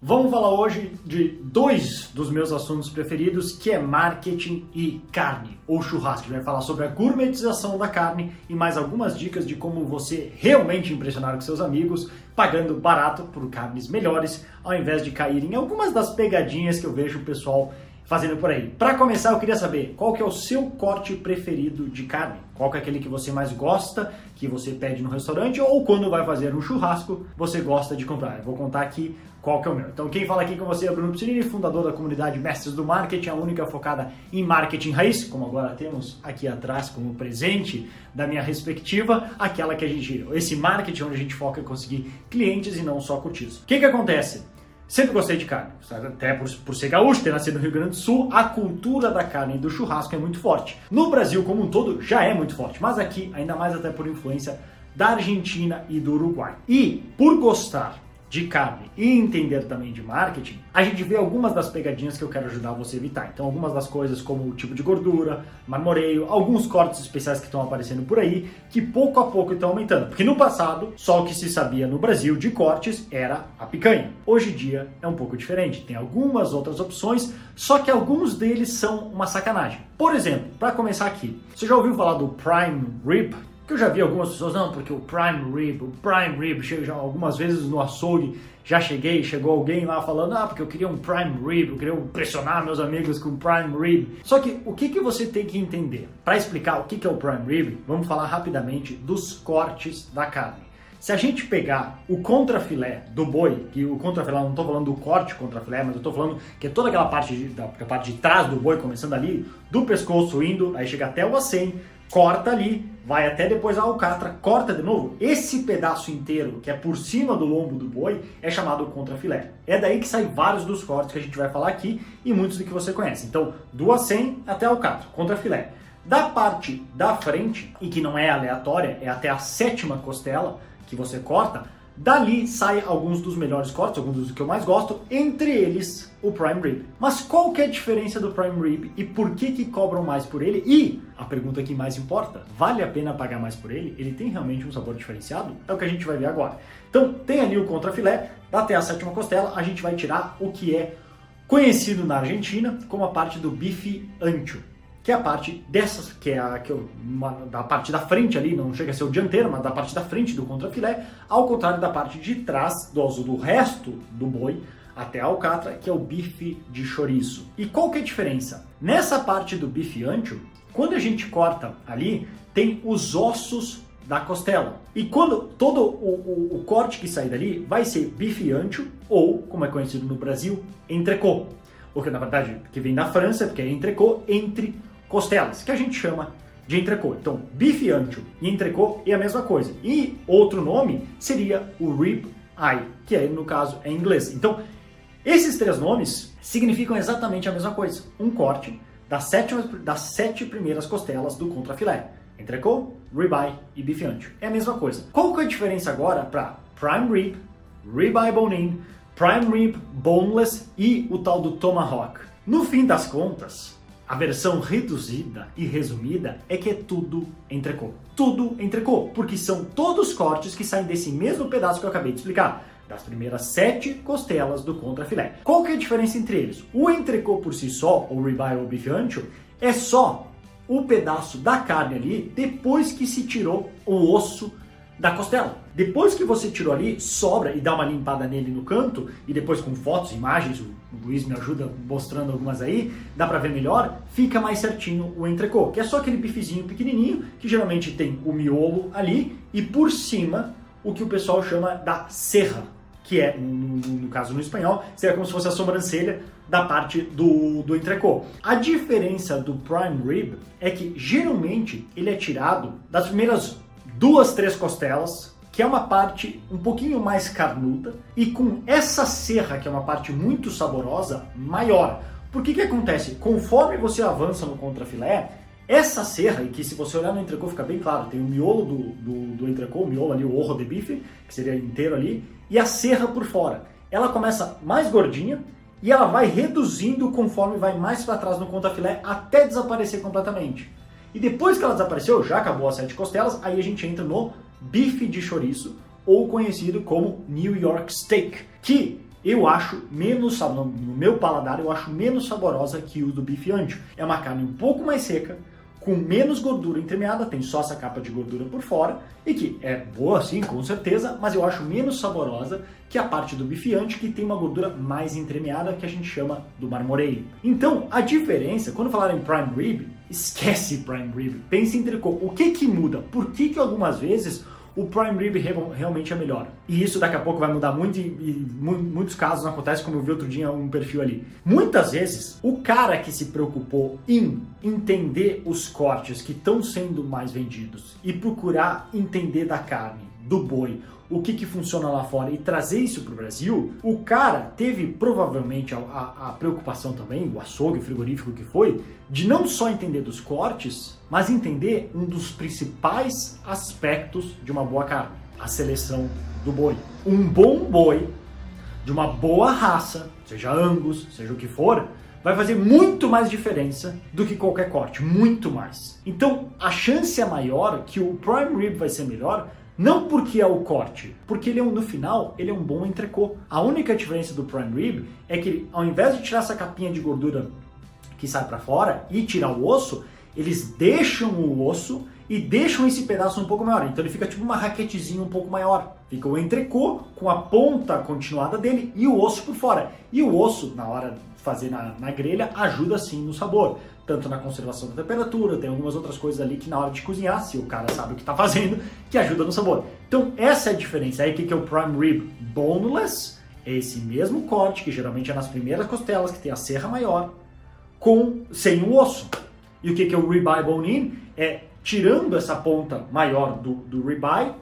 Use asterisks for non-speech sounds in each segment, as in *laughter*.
Vamos falar hoje de dois dos meus assuntos preferidos, que é marketing e carne, ou churrasco. A gente vai falar sobre a gourmetização da carne e mais algumas dicas de como você realmente impressionar com seus amigos, pagando barato por carnes melhores, ao invés de cair em algumas das pegadinhas que eu vejo o pessoal fazendo por aí. Para começar, eu queria saber qual que é o seu corte preferido de carne? Qual que é aquele que você mais gosta, que você pede no restaurante ou quando vai fazer um churrasco, você gosta de comprar? Eu vou contar aqui qual que é o meu. Então, quem fala aqui com você é Bruno Piscinini, fundador da comunidade Mestres do Marketing, a única focada em marketing raiz, como agora temos aqui atrás como presente da minha respectiva, aquela que a gente, esse marketing onde a gente foca em conseguir clientes e não só curtidos. O que que acontece? Sempre gostei de carne, até por, por ser gaúcho, ter nascido no Rio Grande do Sul, a cultura da carne e do churrasco é muito forte. No Brasil como um todo já é muito forte, mas aqui ainda mais até por influência da Argentina e do Uruguai. E por gostar de carne e entender também de marketing, a gente vê algumas das pegadinhas que eu quero ajudar você a evitar. Então, algumas das coisas como o tipo de gordura, marmoreio, alguns cortes especiais que estão aparecendo por aí, que pouco a pouco estão aumentando. Porque no passado, só o que se sabia no Brasil de cortes era a picanha. Hoje em dia é um pouco diferente. Tem algumas outras opções, só que alguns deles são uma sacanagem. Por exemplo, para começar aqui, você já ouviu falar do prime rib? Que eu já vi algumas pessoas, não, porque o prime rib, o prime rib, já algumas vezes no açougue, já cheguei, chegou alguém lá falando, ah, porque eu queria um prime rib, eu queria impressionar meus amigos com prime rib. Só que o que, que você tem que entender? Para explicar o que, que é o prime rib, vamos falar rapidamente dos cortes da carne. Se a gente pegar o contrafilé do boi, que o contrafilé, não estou falando do corte contrafilé, mas eu estou falando que é toda aquela parte de, da, parte de trás do boi, começando ali, do pescoço indo, aí chega até o acém, corta ali, vai até depois a alcatra, corta de novo. Esse pedaço inteiro, que é por cima do lombo do boi, é chamado contrafilé. É daí que saem vários dos cortes que a gente vai falar aqui e muitos do que você conhece. Então, do acém até a alcatra, contrafilé. Da parte da frente, e que não é aleatória, é até a sétima costela que você corta, Dali saem alguns dos melhores cortes, alguns dos que eu mais gosto, entre eles o Prime Rib. Mas qual que é a diferença do Prime Rib e por que que cobram mais por ele? E a pergunta que mais importa, vale a pena pagar mais por ele? Ele tem realmente um sabor diferenciado? É o que a gente vai ver agora. Então, tem ali o contrafilé, até a sétima costela, a gente vai tirar o que é conhecido na Argentina como a parte do bife ancho que é a parte dessas, que é a que eu, uma, da parte da frente ali, não chega a ser o dianteiro, mas da parte da frente do contrafilé, ao contrário da parte de trás do, do resto do boi até a alcatra, que é o bife de chouriço. E qual que é a diferença? Nessa parte do bife ancho, quando a gente corta ali, tem os ossos da costela. E quando todo o, o, o corte que sair dali vai ser bife ancho ou, como é conhecido no Brasil, entrecô. Ou que na verdade que vem da França, porque é entrecô entre costelas, que a gente chama de entrecô. Então, bife ancho e entrecô é a mesma coisa. E outro nome seria o rib eye, que é, no caso é em inglês. Então, esses três nomes significam exatamente a mesma coisa. Um corte das, sétima, das sete primeiras costelas do contrafilé. Entrecô, ribeye e bife ancho. É a mesma coisa. Qual que é a diferença agora para prime rib, ribeye bone-in, prime rib boneless e o tal do tomahawk? No fim das contas, a versão reduzida e resumida é que é tudo entrecô. Tudo entrecô, porque são todos cortes que saem desse mesmo pedaço que eu acabei de explicar, das primeiras sete costelas do contrafilé. Qual que é a diferença entre eles? O entrecô por si só, ou ribeye ou bife ancho, é só o pedaço da carne ali depois que se tirou o osso da costela. Depois que você tirou ali, sobra e dá uma limpada nele no canto, e depois com fotos, imagens, o Luiz me ajuda mostrando algumas aí, dá pra ver melhor, fica mais certinho o entrecô, que é só aquele bifezinho pequenininho, que geralmente tem o miolo ali, e por cima, o que o pessoal chama da serra, que é, no, no caso no espanhol, seria como se fosse a sobrancelha da parte do, do entrecô. A diferença do prime rib é que geralmente ele é tirado das primeiras duas, três costelas, que é uma parte um pouquinho mais carnuda, e com essa serra, que é uma parte muito saborosa, maior. Por que que acontece? Conforme você avança no contrafilé, essa serra, e que se você olhar no entrecô fica bem claro, tem o miolo do, do, do entrecô, o miolo ali, o orro de bife, que seria inteiro ali, e a serra por fora. Ela começa mais gordinha e ela vai reduzindo conforme vai mais para trás no contrafilé até desaparecer completamente. E depois que ela desapareceu, já acabou as sete costelas, aí a gente entra no bife de chouriço, ou conhecido como New York Steak, que eu acho menos, no meu paladar, eu acho menos saborosa que o do bife ancho. É uma carne um pouco mais seca, com menos gordura entremeada, tem só essa capa de gordura por fora, e que é boa sim, com certeza, mas eu acho menos saborosa que a parte do bifiante que tem uma gordura mais entremeada que a gente chama do marmoreio. Então, a diferença, quando falar em prime rib, esquece prime rib, pense em tricô. O que que muda? Por que que algumas vezes o prime rib realmente é melhor. E isso daqui a pouco vai mudar muito e, e muitos casos acontece, como eu vi outro dia um perfil ali. Muitas vezes, o cara que se preocupou em entender os cortes que estão sendo mais vendidos e procurar entender da carne, do boi, o que, que funciona lá fora e trazer isso para o Brasil, o cara teve provavelmente a, a, a, preocupação também, o açougue, o frigorífico que foi, de não só entender dos cortes, mas entender um dos principais aspectos de uma boa carne, a seleção do boi. Um bom boi de uma boa raça, seja Angus, seja o que for, vai fazer muito mais diferença do que qualquer corte, muito mais. Então, a chance é maior que o prime rib vai ser melhor não porque é o corte, porque ele é um, no final ele é um bom entrecô. A única diferença do prime rib é que ao invés de tirar essa capinha de gordura que sai para fora e tirar o osso, eles deixam o osso e deixam esse pedaço um pouco maior. Então ele fica tipo uma raquetezinha um pouco maior. Fica o entrecô com a ponta continuada dele e o osso por fora. E o osso, na hora de fazer na, na grelha, ajuda sim no sabor tanto na conservação da temperatura, tem algumas outras coisas ali que na hora de cozinhar, se o cara sabe o que está fazendo, que ajuda no sabor. Então essa é a diferença. Aí o que é o prime rib boneless? É esse mesmo corte, que geralmente é nas primeiras costelas, que tem a serra maior, com sem o osso. E o que é o ribeye bone-in? É tirando essa ponta maior do, do ribeye,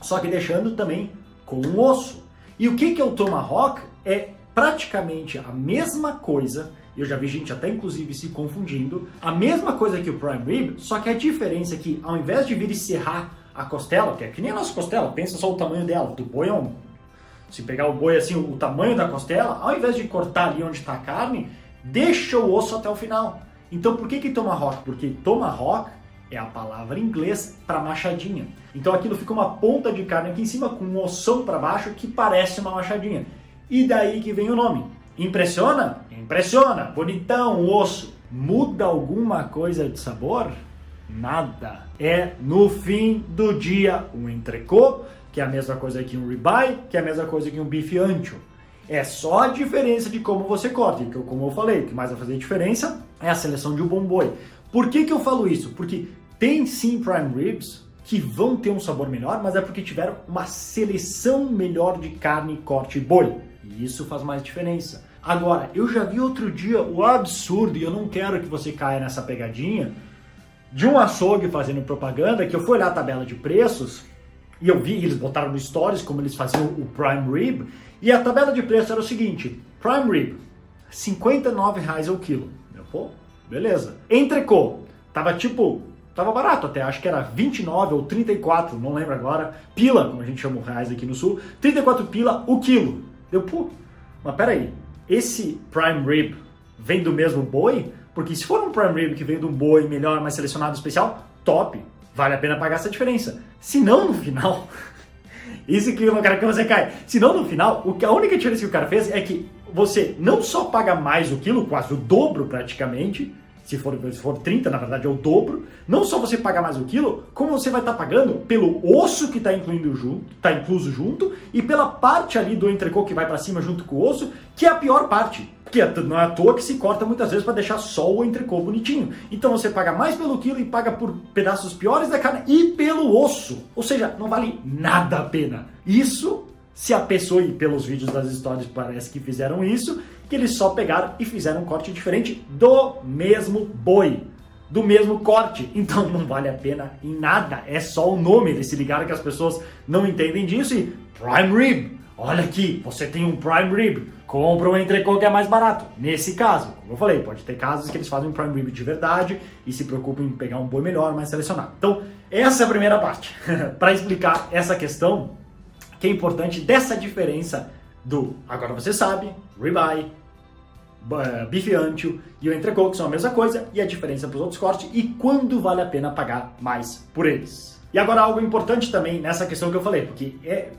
só que deixando também com o osso. E o que é o tomahawk? É praticamente a mesma coisa eu já vi gente até inclusive se confundindo. A mesma coisa que o prime rib, só que a diferença é que ao invés de vir e serrar a costela, que é que nem a nossa costela, pensa só o tamanho dela, do boi é um... Se pegar o boi assim, o tamanho da costela, ao invés de cortar ali onde está a carne, deixa o osso até o final. Então por que que tomahawk? Porque tomahawk é a palavra em inglês para machadinha. Então aquilo fica uma ponta de carne aqui em cima com um ossão para baixo que parece uma machadinha. E daí que vem o nome. Impressiona? Impressiona. Bonitão, o osso. Muda alguma coisa de sabor? Nada. É no fim do dia um entrecô, que é a mesma coisa que um ribeye, que é a mesma coisa que um bife ancho. É só a diferença de como você corta. Que como eu falei, o que mais vai fazer diferença é a seleção de um bom boi. Por que, que eu falo isso? Porque tem sim prime ribs que vão ter um sabor melhor, mas é porque tiveram uma seleção melhor de carne, corte e boi. E isso faz mais diferença. Agora, eu já vi outro dia o absurdo, e eu não quero que você caia nessa pegadinha, de um açougue fazendo propaganda, que eu fui olhar a tabela de preços, e eu vi, eles botaram no stories como eles faziam o prime rib, e a tabela de preço era o seguinte, prime rib, 59 reais o quilo. Eu, pô, beleza. Entrecô, tava tipo, tava barato até, acho que era 29 ou 34, não lembro agora, pila, como a gente chama o reais aqui no sul, 34 pila o quilo. Eu, pô, mas peraí, esse prime rib vem do mesmo boi? Porque se for um prime rib que vem de um boi melhor, mais selecionado, especial, top, vale a pena pagar essa diferença. Se não, no final, *laughs* isso que eu quero que você caia. Se não, no final, a única diferença que o cara fez é que você não só paga mais o quilo, quase o dobro praticamente, se for, se for 30, na verdade é o dobro, não só você paga mais o quilo, como você vai estar tá pagando pelo osso que está tá incluso junto, e pela parte ali do entrecô que vai para cima junto com o osso, que é a pior parte. Porque não é à toa que se corta muitas vezes para deixar só o entrecô bonitinho. Então você paga mais pelo quilo e paga por pedaços piores da carne e pelo osso. Ou seja, não vale nada a pena. Isso se a e pelos vídeos das histórias parece que fizeram isso, que eles só pegaram e fizeram um corte diferente do mesmo boi, do mesmo corte. *laughs* Então não vale a pena em nada, é só o nome. Eles se ligaram que as pessoas não entendem disso e prime rib. Olha aqui, você tem um prime rib, compra um entrecô que é mais barato. Nesse caso, como eu falei, pode ter casos que eles fazem um prime rib de verdade e se preocupam em pegar um boi melhor, mais selecionado. Então, essa é a primeira parte. *laughs* Para explicar essa questão, que é importante dessa diferença do, agora você sabe, ribeye, bife ancho e o entrecô, que são a mesma coisa, e a diferença para os outros cortes e quando vale a pena pagar mais por eles. E agora algo importante também nessa questão que eu falei, porque é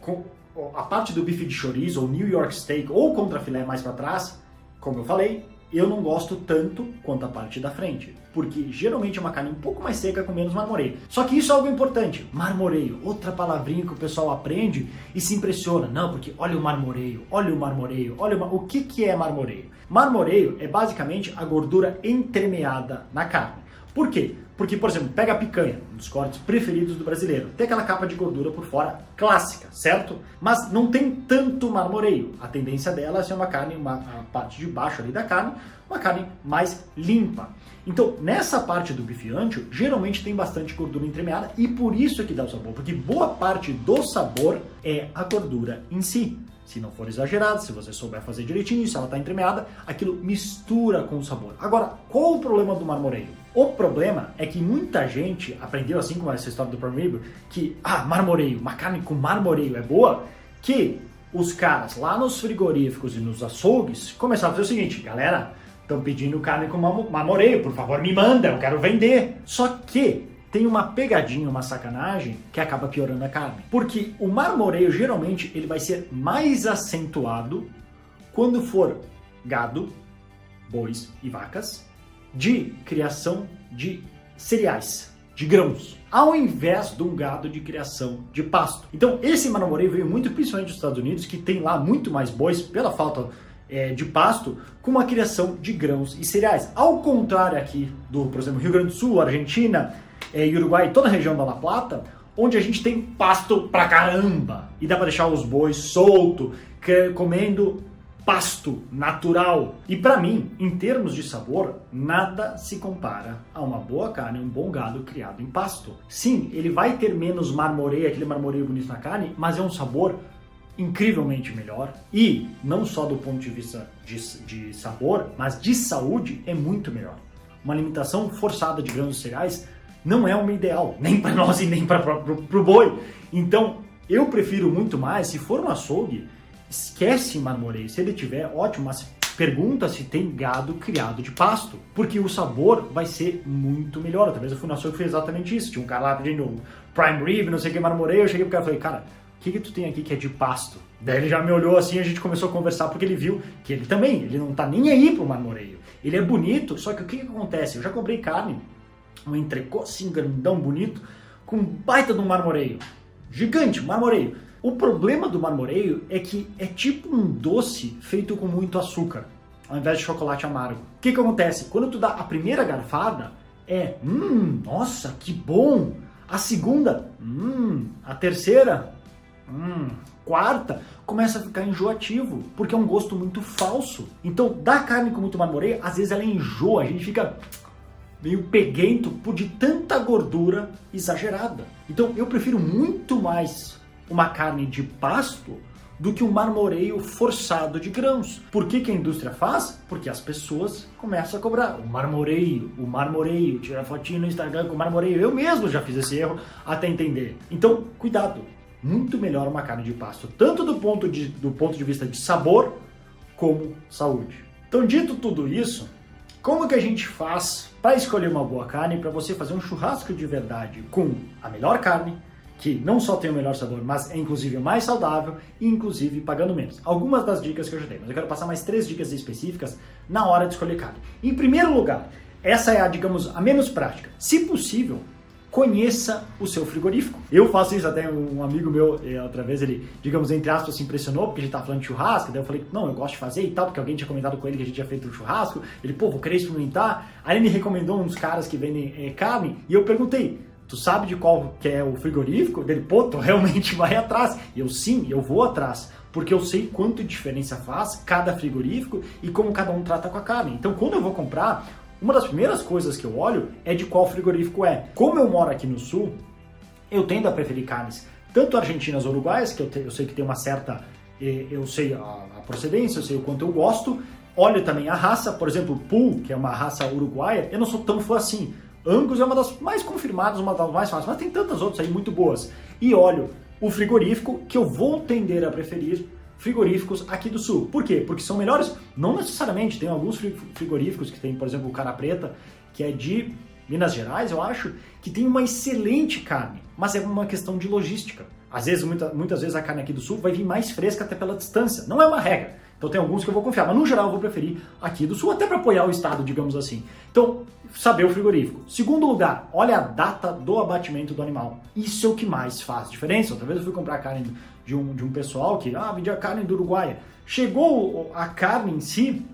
a parte do bife de chorizo, ou New York Steak, ou contra filé mais para trás, como eu falei, eu não gosto tanto quanto a parte da frente, porque geralmente é uma carne um pouco mais seca com menos marmoreio. Só que isso é algo importante, marmoreio, outra palavrinha que o pessoal aprende e se impressiona. Não, porque olha o marmoreio, olha o marmoreio, olha o, o que, que é marmoreio? Marmoreio é basicamente a gordura entremeada na carne. Por quê? Porque, por exemplo, pega a picanha, um dos cortes preferidos do brasileiro. Tem aquela capa de gordura por fora clássica, certo? Mas não tem tanto marmoreio. A tendência dela é ser uma carne, uma, parte de baixo ali da carne, uma carne mais limpa. Então, nessa parte do bife ancho, geralmente tem bastante gordura entremeada e por isso é que dá o sabor, porque boa parte do sabor é a gordura em si. Se não for exagerado, se você souber fazer direitinho, se ela está entremeada, aquilo mistura com o sabor. Agora, qual o problema do marmoreio? O problema é que muita gente aprendeu, assim como essa história do Prime Rib, que, ah, marmoreio, uma carne com marmoreio é boa, que os caras lá nos frigoríficos e nos açougues começaram a fazer o seguinte, galera, estão pedindo carne com marmoreio, por favor me manda, eu quero vender. Só que tem uma pegadinha, uma sacanagem que acaba piorando a carne. Porque o marmoreio geralmente ele vai ser mais acentuado quando for gado, bois e vacas de criação de cereais, de grãos, ao invés de um gado de criação de pasto. Então esse marmoreio veio muito principalmente dos Estados Unidos, que tem lá muito mais bois pela falta é, de pasto com uma criação de grãos e cereais. Ao contrário aqui do, por exemplo, Rio Grande do Sul, Argentina, é, Uruguai, toda a região da La Plata, onde a gente tem pasto pra caramba e dá para deixar os bois solto, comendo pasto natural. E para mim, em termos de sabor, nada se compara a uma boa carne, um bom gado criado em pasto. Sim, ele vai ter menos marmoreio, aquele marmoreio bonito na carne, mas é um sabor incrivelmente melhor e não só do ponto de vista de, de sabor, mas de saúde é muito melhor. Uma alimentação forçada de grãos cereais não é uma ideal, nem para nós e nem para o boi. Então, eu prefiro muito mais, se for um açougue, esquece marmoreio. Se ele tiver, ótimo, mas pergunta se tem gado criado de pasto, porque o sabor vai ser muito melhor. Talvez eu fui no açougue e fiz exatamente isso. Tinha um cara lá pedindo prime rib, não sei o que, marmoreio. Eu cheguei pro cara e falei, cara, o que, que tu tem aqui que é de pasto? Daí ele já me olhou assim, a gente começou a conversar porque ele viu que ele também, ele não tá nem aí pro marmoreio. Ele é bonito, só que o que, que acontece? Eu já comprei carne um entrecô assim grandão, bonito, com baita de um marmoreio. Gigante, marmoreio. O problema do marmoreio é que é tipo um doce feito com muito açúcar, ao invés de chocolate amargo. O que, que acontece? Quando tu dá a primeira garfada, é, hum, nossa, que bom! A segunda, hum, a terceira, hum, quarta, começa a ficar enjoativo, porque é um gosto muito falso. Então, da carne com muito marmoreio, às vezes ela enjoa, a gente fica meio peguento por de tanta gordura exagerada. Então eu prefiro muito mais uma carne de pasto do que um marmoreio forçado de grãos. Por que, que a indústria faz? Porque as pessoas começam a cobrar o marmoreio, o marmoreio, tirar fotinho no Instagram com o marmoreio. Eu mesmo já fiz esse erro até entender. Então, cuidado. Muito melhor uma carne de pasto, tanto do ponto de, do ponto de vista de sabor como saúde. Então, dito tudo isso, como que a gente faz para escolher uma boa carne, para você fazer um churrasco de verdade com a melhor carne, que não só tem o melhor sabor, mas é inclusive mais saudável e inclusive pagando menos. Algumas das dicas que eu já dei, mas eu quero passar mais três dicas específicas na hora de escolher carne. Em primeiro lugar, essa é a, digamos, a menos prática. Se possível, conheça o seu frigorífico. Eu faço isso até um amigo meu, eh, outra vez ele, digamos, entre aspas, se impressionou porque a gente tá falando de churrasco, daí eu falei, não, eu gosto de fazer e tal, porque alguém tinha comentado com ele que a gente tinha feito um churrasco, ele, pô, vou querer experimentar. Aí ele me recomendou uns caras que vendem é, carne e eu perguntei, tu sabe de qual que é o frigorífico? Dele, pô, tu realmente vai atrás. E eu, sim, eu vou atrás. Porque eu sei quanto diferença faz cada frigorífico e como cada um trata com a carne. Então, quando eu vou comprar, uma das primeiras coisas que eu olho é de qual frigorífico é. Como eu moro aqui no sul, eu tendo a preferir carnes tanto argentinas ou uruguaias, que eu, te, eu sei que tem uma certa. Eh, eu sei a, a, procedência, eu sei o quanto eu gosto. Olho também a raça, por exemplo, Pool, que é uma raça uruguaia, eu não sou tão fã assim. Angus é uma das mais confirmadas, uma das mais fáceis, mas tem tantas outras aí muito boas. E olho o frigorífico que eu vou tender a preferir frigoríficos aqui do sul. Por quê? Porque são melhores? Não necessariamente. Tem alguns frigoríficos que tem, por exemplo, o Cara Preta, que é de Minas Gerais, eu acho, que tem uma excelente carne, mas é uma questão de logística. Às vezes, muita, muitas vezes a carne aqui do sul vai vir mais fresca até pela distância. Não é uma regra. Então tem alguns que eu vou confiar, mas no geral eu vou preferir aqui do sul, até para apoiar o estado, digamos assim. Então, saber o frigorífico. Segundo lugar, olha a data do abatimento do animal. Isso é o que mais faz diferença. Outra vez eu fui comprar carne de um, de um pessoal que, ah, vendia carne do Uruguai. Chegou a carne em si,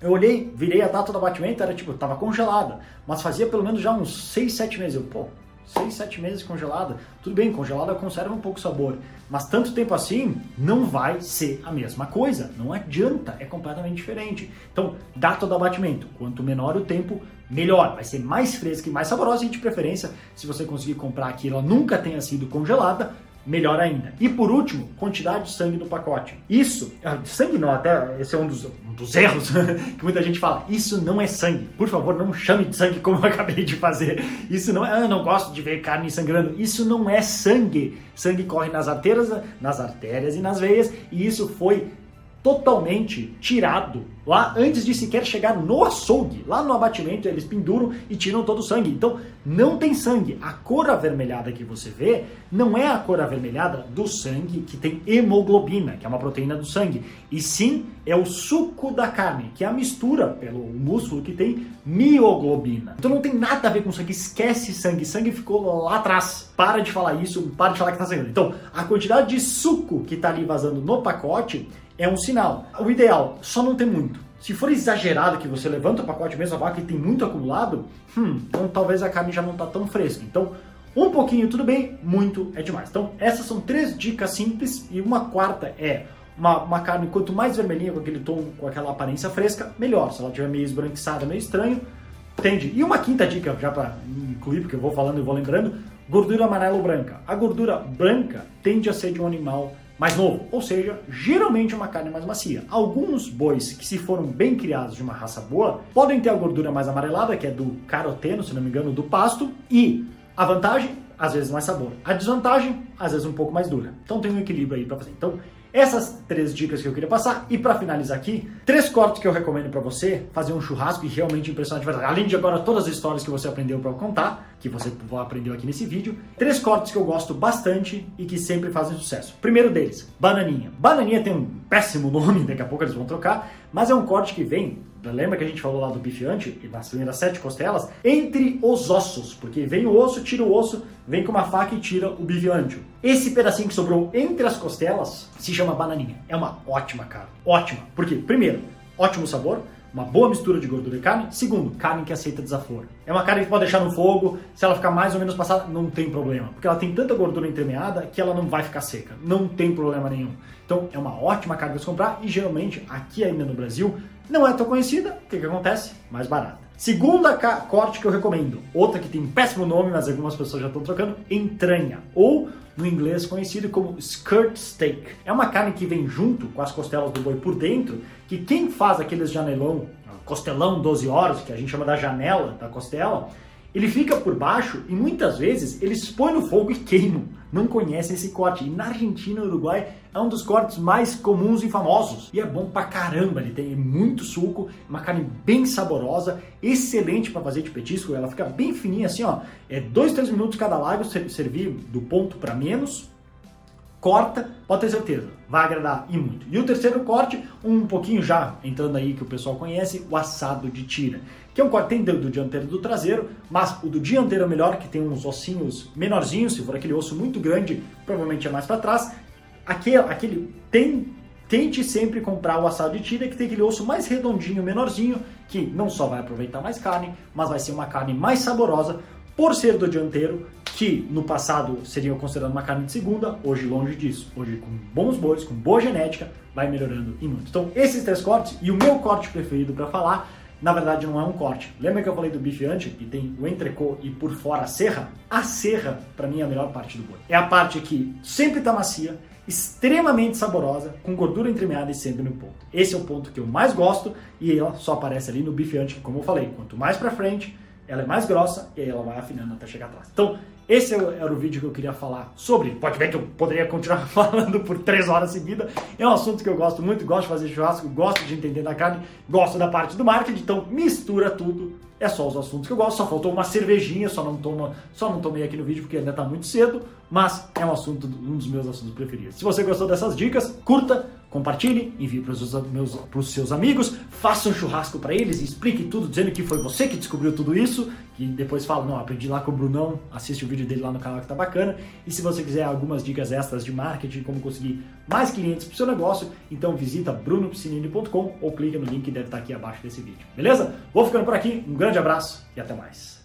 eu olhei, virei a data do abatimento, era tipo, tava congelada, mas fazia pelo menos já uns 6, 7 meses. Eu, pô, 6, 7 meses congelada, tudo bem, congelada conserva um pouco o sabor, mas tanto tempo assim não vai ser a mesma coisa, não adianta, é completamente diferente. Então, data do abatimento, quanto menor o tempo, melhor, vai ser mais fresca e mais saborosa e de preferência, se você conseguir comprar que ela nunca tenha sido congelada, melhor ainda. E por último, quantidade de sangue no pacote. Isso, ah, sangue não, até esse é um dos, um dos erros *laughs* que muita gente fala. Isso não é sangue. Por favor, não chame de sangue como eu acabei de fazer. Isso não é, ah, não gosto de ver carne sangrando. Isso não é sangue. Sangue corre nas artérias, nas artérias e nas veias, e isso foi totalmente tirado lá antes de sequer chegar no açougue. Lá no abatimento eles penduram e tiram todo o sangue. Então não tem sangue. A cor avermelhada que você vê não é a cor avermelhada do sangue que tem hemoglobina, que é uma proteína do sangue, e sim é o suco da carne, que é a mistura pelo músculo que tem mioglobina. Então não tem nada a ver com sangue. Esquece sangue. Sangue ficou lá atrás. Para de falar isso, para de falar que está sangrando. Então a quantidade de suco que está ali vazando no pacote é um sinal. O ideal, só não ter muito. Se for exagerado que você levanta o pacote mesmo a vaca e tem muito acumulado, hum, então talvez a carne já não está tão fresca. Então, um pouquinho tudo bem, muito é demais. Então, essas são três dicas simples e uma quarta é uma, uma carne quanto mais vermelhinha, com aquele tom, com aquela aparência fresca, melhor. Se ela tiver meio esbranquiçada, meio estranho, tende. E uma quinta dica, já para incluir, porque eu vou falando e vou lembrando, gordura amarela ou branca. A gordura branca tende a ser de um animal mais novo, ou seja, geralmente uma carne mais macia. Alguns bois que se foram bem criados de uma raça boa podem ter a gordura mais amarelada, que é do caroteno, se não me engano, do pasto, e a vantagem, às vezes mais sabor. A desvantagem, às vezes um pouco mais dura. Então tem um equilíbrio aí para fazer. Então, essas três dicas que eu queria passar. E para finalizar aqui, três cortes que eu recomendo para você fazer um churrasco e realmente impressionar de verdade. Além de agora todas as histórias que você aprendeu para contar, que você aprendeu aqui nesse vídeo. Três cortes que eu gosto bastante e que sempre fazem sucesso. Primeiro deles, bananinha. Bananinha tem um péssimo *laughs* nome, daqui a pouco eles vão trocar, mas é um corte que vem Lembra que a gente falou lá do bifiante, nas primeiras sete costelas? Entre os ossos, porque vem o osso, tira o osso, vem com uma faca e tira o bifiante. Esse pedacinho que sobrou entre as costelas se chama bananinha. É uma ótima carne. Ótima. Por quê? Primeiro, ótimo sabor uma boa mistura de gordura e carne. Segundo, carne que aceita desaforo. É uma carne que pode deixar no fogo, se ela ficar mais ou menos passada, não tem problema, porque ela tem tanta gordura entremeada que ela não vai ficar seca, não tem problema nenhum. Então é uma ótima carne para se comprar e geralmente aqui ainda no Brasil não é tão conhecida, o que, que acontece? Mais barata. Segunda corte que eu recomendo, outra que tem péssimo nome, mas algumas pessoas já estão trocando, entranha, ou no inglês conhecido como skirt steak. É uma carne que vem junto com as costelas do boi por dentro, que quem faz aqueles janelão, costelão 12 horas, que a gente chama da janela da costela, ele fica por baixo e muitas vezes eles põem no fogo e queimam. Não conhecem esse corte. E na Argentina e Uruguai é um dos cortes mais comuns e famosos. E é bom pra caramba. Ele tem muito suco, uma carne bem saborosa, excelente para fazer de petisco. Ela fica bem fininha assim, ó. É 2, 3 minutos cada lado, servir do ponto para menos corta, pode ter certeza, vai agradar e muito. E o terceiro corte, um pouquinho já entrando aí que o pessoal conhece, o assado de tira, que é um corte tem do dianteiro e do traseiro, mas o do dianteiro é melhor, que tem uns ossinhos menorzinhos, se for aquele osso muito grande, provavelmente é mais para trás. Aquele, aquele tem tente sempre comprar o assado de tira que tem aquele osso mais redondinho, menorzinho, que não só vai aproveitar mais carne, mas vai ser uma carne mais saborosa por ser do dianteiro, que no passado seria considerado uma carne de segunda, hoje longe disso. Hoje com bons bois, com boa genética, vai melhorando e muito. Então, esses três cortes e o meu corte preferido para falar, na verdade não é um corte. Lembra que eu falei do bife ante, que tem o entrecô e por fora a serra? A serra, para mim, é a melhor parte do boi. É a parte que sempre tá macia, extremamente saborosa, com gordura entremeada e sempre no ponto. Esse é o ponto que eu mais gosto e ela só aparece ali no bife ante, como eu falei, quanto mais para frente, ela é mais grossa e aí ela vai afinando até chegar atrás. Então, esse era o vídeo que eu queria falar sobre. Pode ver que eu poderia continuar *laughs* falando por três horas seguidas. É um assunto que eu gosto muito, gosto de fazer churrasco, gosto de entender da carne, gosto da parte do marketing, então mistura tudo é só os assuntos que eu gosto. Só faltou uma cervejinha, só não, toma, só não tomei aqui no vídeo porque ainda está muito cedo, mas é um assunto, um dos meus assuntos preferidos. Se você gostou dessas dicas, curta, compartilhe, envie para os meus, seus amigos, faça um churrasco para eles, explique tudo, dizendo que foi você que descobriu tudo isso, e depois fala, não, aprendi lá com o Brunão, assiste o vídeo dele lá no canal que tá bacana. E se você quiser algumas dicas extras de marketing, como conseguir mais clientes para o seu negócio, então visita brunopiscinini.com ou clica no link que deve estar aqui abaixo desse vídeo. Beleza? Vou ficando por aqui, um grande abraço e até mais.